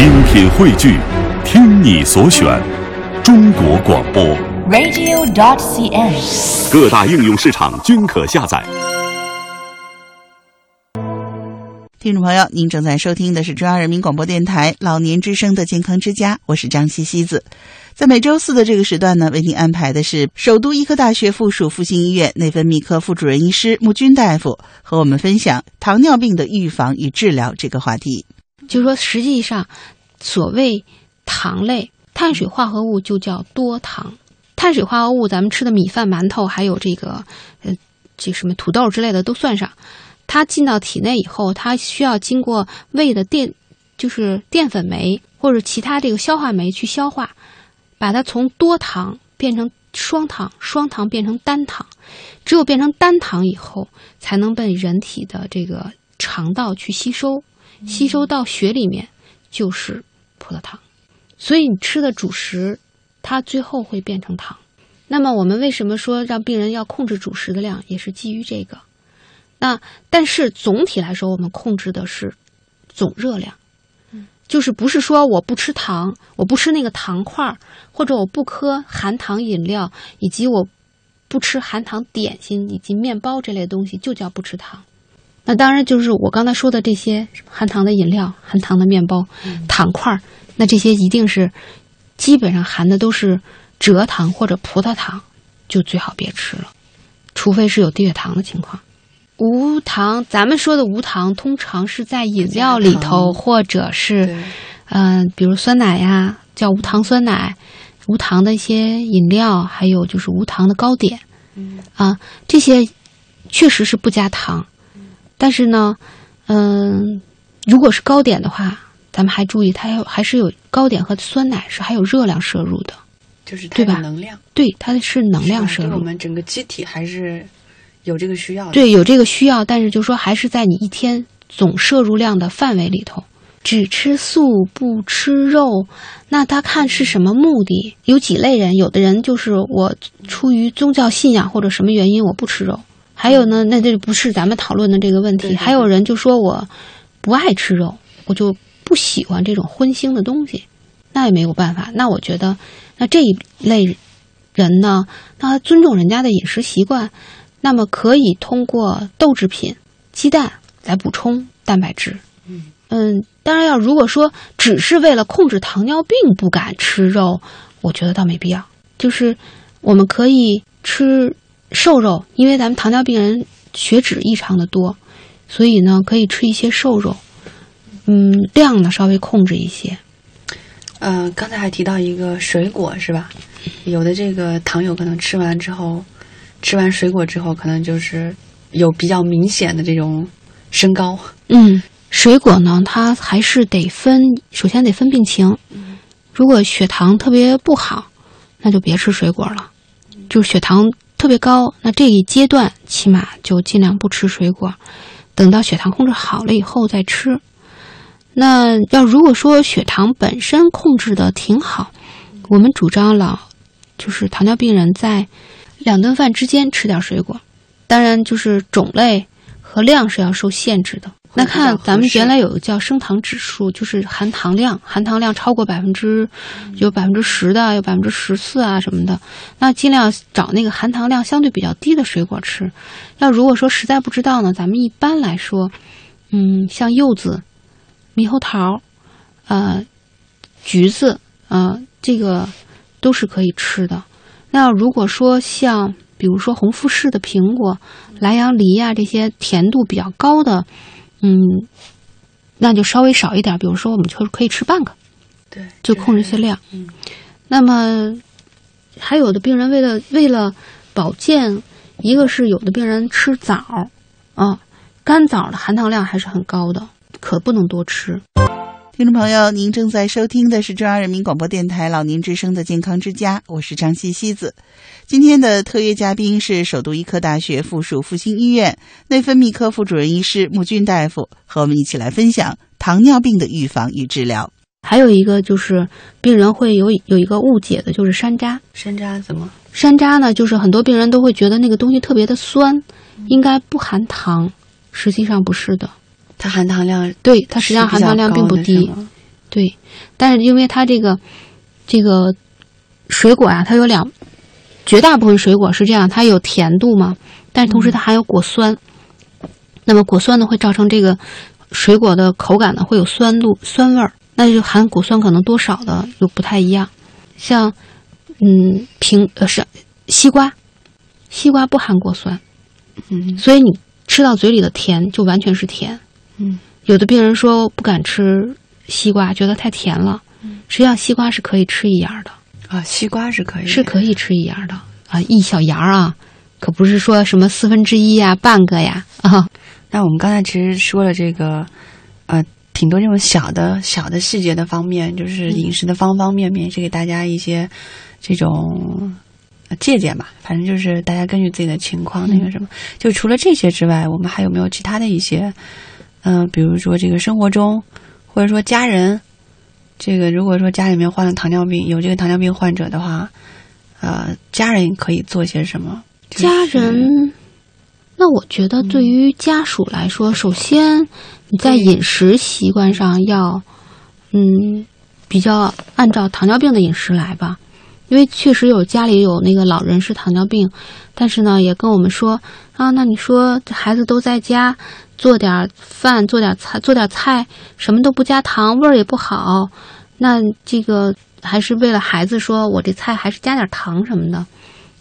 精品汇聚，听你所选，中国广播。radio.dot.cn，。各大应用市场均可下载。听众朋友，您正在收听的是中央人民广播电台老年之声的健康之家，我是张西西子。在每周四的这个时段呢，为您安排的是首都医科大学附属复兴医院内分泌科副主任医师穆军大夫和我们分享糖尿病的预防与治疗这个话题。就是说，实际上，所谓糖类碳水化合物就叫多糖。碳水化合物，咱们吃的米饭、馒头，还有这个呃，这什么土豆之类的都算上。它进到体内以后，它需要经过胃的淀，就是淀粉酶或者其他这个消化酶去消化，把它从多糖变成双糖，双糖变成单糖。只有变成单糖以后，才能被人体的这个肠道去吸收。吸收到血里面就是葡萄糖，所以你吃的主食，它最后会变成糖。那么我们为什么说让病人要控制主食的量，也是基于这个。那但是总体来说，我们控制的是总热量，就是不是说我不吃糖，我不吃那个糖块儿，或者我不喝含糖饮料，以及我不吃含糖点心以及面包这类东西，就叫不吃糖。那当然就是我刚才说的这些含糖的饮料、含糖的面包、糖块儿，那这些一定是基本上含的都是蔗糖或者葡萄糖，就最好别吃了，除非是有低血糖的情况。无糖，咱们说的无糖，通常是在饮料里头，或者是对，嗯、比如酸奶呀，叫无糖酸奶，无糖的一些饮料，还有就是无糖的糕点，啊，这些确实是不加糖，但是呢，嗯、如果是糕点的话，咱们还注意，它有还是有糕点和酸奶是还有热量摄入的，就是它对吧能量，对，它是能量摄入我，们整个机体还是有这个需要的。对，有这个需要，但是就说还是在你一天总摄入量的范围里头。只吃素不吃肉，那他看是什么目的？有几类人，有的人就是我出于宗教信仰或者什么原因我不吃肉，还有呢，那这不是咱们讨论的这个问题。还有人就说我不爱吃肉，我就不喜欢这种荤腥的东西，那也没有办法。那我觉得，那这一类人呢，那尊重人家的饮食习惯，那么可以通过豆制品、鸡蛋来补充蛋白质。嗯当然要如果说只是为了控制糖尿病不敢吃肉，我觉得倒没必要。就是我们可以吃瘦肉，因为咱们糖尿病人血脂异常的多，所以呢可以吃一些瘦肉。嗯，量呢稍微控制一些。呃，刚才还提到一个水果是吧？有的这个糖友可能吃完之后，吃完水果之后，可能就是有比较明显的这种升高。嗯，水果呢，它还是得分，首先得分病情。如果血糖特别不好，那就别吃水果了。就是血糖特别高，那这一阶段起码就尽量不吃水果，等到血糖控制好了以后再吃。那要如果说血糖本身控制的挺好，我们主张老就是糖尿病人在两顿饭之间吃点水果，当然就是种类和量是要受限制的。那看咱们原来有个叫升糖指数，就是含糖量，含糖量超过百分之有百分之十的，有百分之十四啊什么的，那尽量找那个含糖量相对比较低的水果吃。要如果说实在不知道呢，咱们一般来说，嗯，像柚子、猕猴桃，呃，橘子，呃，这个都是可以吃的。那如果说像比如说红富士的苹果、莱阳梨呀、这些甜度比较高的，嗯，那就稍微少一点。比如说，我们就可以吃半个，对，就控制一些量。嗯那么，还有的病人为了为了保健，一个是有的病人吃枣，啊，干枣的含糖量还是很高的，可不能多吃。听众朋友，您正在收听的是中央人民广播电台老年之声的健康之家，我是张西西子。今天的特约嘉宾是首都医科大学附属复兴医院内分泌科副主任医师穆军大夫，和我们一起来分享糖尿病的预防与治疗。还有一个就是病人会有有一个误解的，就是山楂。山楂怎么？山楂呢，就是很多病人都会觉得那个东西特别的酸，应该不含糖，实际上不是的。它含糖量对，它实际上含糖量并不低。对，但是因为它这个这个水果啊，它有两，绝大部分水果是这样，它有甜度嘛，但是同时它含有果酸。那么果酸呢，会造成这个水果的口感呢会有酸度、酸味儿，那就含果酸可能多少的就不太一样。像嗯苹呃是西瓜，西瓜不含果酸，嗯所以你吃到嘴里的甜就完全是甜。嗯有的病人说不敢吃西瓜，觉得太甜了。实际上，西瓜是可以吃一芽儿的，啊，西瓜是可以的，是可以吃一芽儿的啊，一小芽儿啊，可不是说什么四分之一呀、半个呀啊。那我们刚才其实说了这个，呃，挺多这种小的小的细节的方面，就是饮食的方方面面，是给大家一些这种呃借鉴吧。反正就是大家根据自己的情况那个什么。就除了这些之外，我们还有没有其他的一些，嗯、比如说这个生活中，或者说家人，这个如果说家里面患了糖尿病，有这个糖尿病患者的话，呃，家人可以做些什么？就是家人，那我觉得对于家属来说，首先你在饮食习惯上要，嗯，比较按照糖尿病的饮食来吧，因为确实有家里有那个老人是糖尿病，但是呢，也跟我们说啊，那你说这孩子都在家做点饭，做点菜，做点菜，什么都不加糖，味儿也不好，那这个还是为了孩子说，我这菜还是加点糖什么的。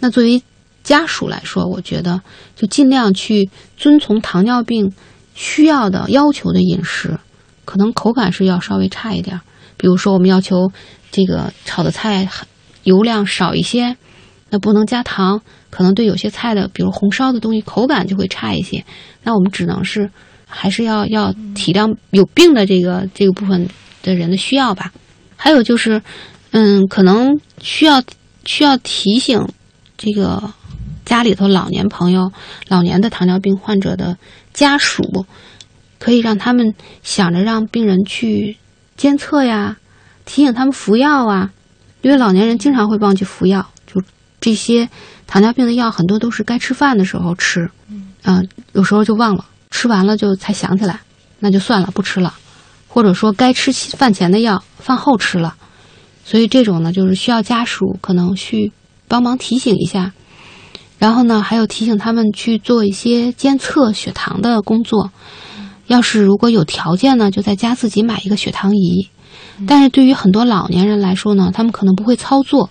那作为家属来说，我觉得就尽量去遵从糖尿病需要的要求的饮食，可能口感是要稍微差一点。比如说，我们要求这个炒的菜油量少一些，那不能加糖，可能对有些菜的，比如红烧的东西，口感就会差一些。那我们只能是还是要要体谅有病的这个这个部分的人的需要吧。还有就是，嗯，可能需要需要提醒这个家里头老年朋友、老年的糖尿病患者的家属，可以让他们想着让病人去监测呀，提醒他们服药啊，因为老年人经常会忘记服药，就这些糖尿病的药很多都是该吃饭的时候吃，嗯、有时候就忘了，吃完了就才想起来，那就算了，不吃了，或者说该吃饭前的药，饭后吃了，所以这种呢，就是需要家属可能去帮忙提醒一下，然后呢，还有提醒他们去做一些监测血糖的工作。要是如果有条件呢，就在家自己买一个血糖仪。但是对于很多老年人来说呢，他们可能不会操作。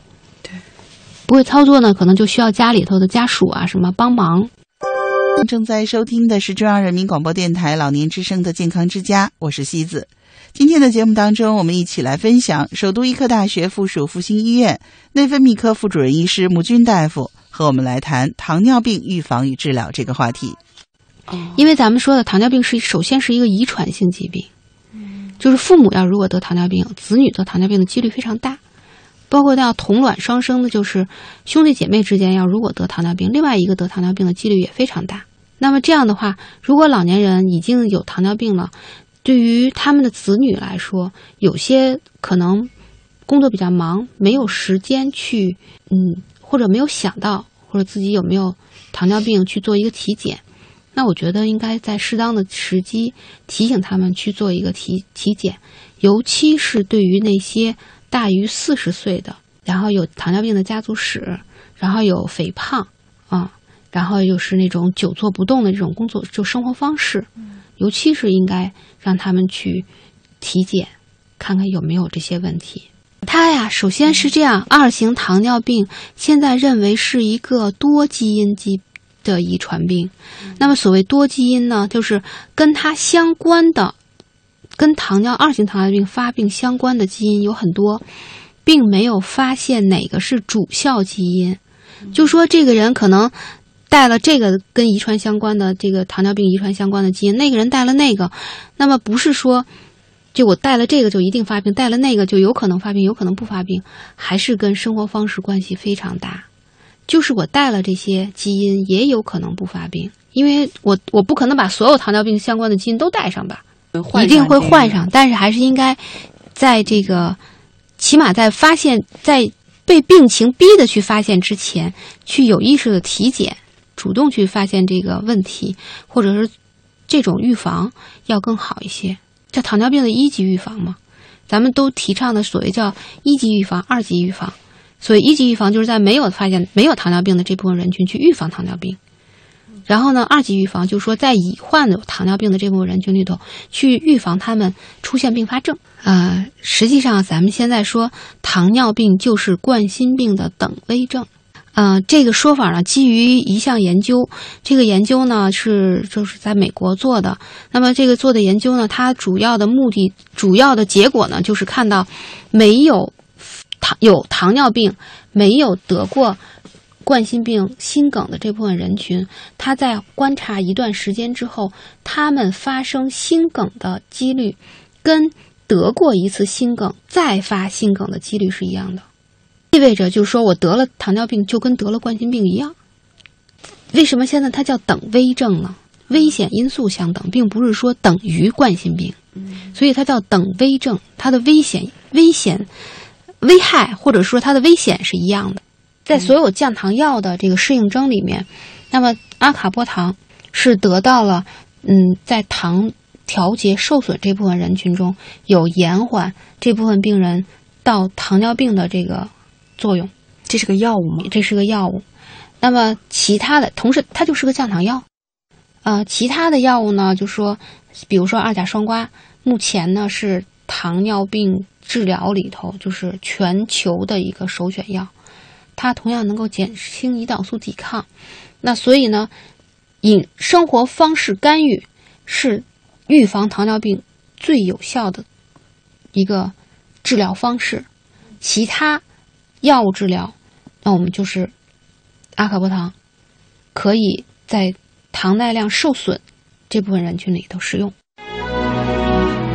对，不会操作呢，可能就需要家里头的家属啊什么帮忙。正在收听的是中央人民广播电台老年之声的健康之家，我是西子。今天的节目当中，我们一起来分享首都医科大学附属复兴医院内分泌科副主任医师穆军大夫和我们来谈糖尿病预防与治疗这个话题。哦因为咱们说的糖尿病是首先是一个遗传性疾病，就是父母要如果得糖尿病，子女得糖尿病的几率非常大。包括到同卵双生的，就是兄弟姐妹之间要如果得糖尿病，另外一个得糖尿病的几率也非常大。那么这样的话，如果老年人已经有糖尿病了，对于他们的子女来说，有些可能工作比较忙，没有时间去，嗯，或者没有想到，或者自己有没有糖尿病去做一个体检。那我觉得应该在适当的时机提醒他们去做一个体体检，尤其是对于那些大于四十岁的，然后有糖尿病的家族史，然后有肥胖啊，然后又是那种久坐不动的这种工作就生活方式，尤其是应该让他们去体检，看看有没有这些问题。它呀，首先是这样，二型糖尿病现在认为是一个多基因疾的遗传病。那么所谓多基因呢，就是跟它相关的，跟糖尿二型糖尿病发病相关的基因有很多，并没有发现哪个是主效基因。就说这个人可能带了这个跟遗传相关的这个糖尿病遗传相关的基因，那个人带了那个，那么不是说就我带了这个就一定发病，带了那个就有可能发病，有可能不发病，还是跟生活方式关系非常大。就是我带了这些基因，也有可能不发病，因为我我不可能把所有糖尿病相关的基因都带上吧，一定会患上，但是还是应该在这个起码在发现，在被病情逼的去发现之前，去有意识的体检，主动去发现这个问题，或者是这种预防要更好一些。叫糖尿病的一级预防嘛，咱们都提倡的所谓叫一级预防、二级预防。所以一级预防就是在没有发现没有糖尿病的这部分人群去预防糖尿病，然后呢，二级预防就是说在已患有糖尿病的这部分人群里头去预防他们出现并发症。呃，实际上咱们现在说糖尿病就是冠心病的等危症。呃，这个说法呢，基于一项研究，这个研究呢是就是在美国做的。那么这个做的研究呢，它主要的目的、主要的结果呢，就是看到没有糖有糖尿病、没有得过冠心病、心梗的这部分人群，他在观察一段时间之后，他们发生心梗的几率跟得过一次心梗再发心梗的几率是一样的。意味着就是说我得了糖尿病就跟得了冠心病一样。为什么现在它叫等危症呢？危险因素相等，并不是说等于冠心病，所以它叫等危症。它的危险、危险、危害或者说它的危险是一样的。在所有降糖药的这个适应症里面，那么阿卡波糖是得到了嗯，在糖调节受损这部分人群中有延缓这部分病人到糖尿病的这个。作用，这是个药物吗？这是个药物。那么其他的，同时它就是个降糖药。呃，其他的药物呢，就说，比如说二甲双胍，目前呢是糖尿病治疗里头就是全球的一个首选药，它同样能够减轻胰岛素抵抗。那所以呢，饮生活方式干预是预防糖尿病最有效的一个治疗方式。其他。药物治疗，那我们就是阿卡波糖，可以在糖耐量受损这部分人群里头使用。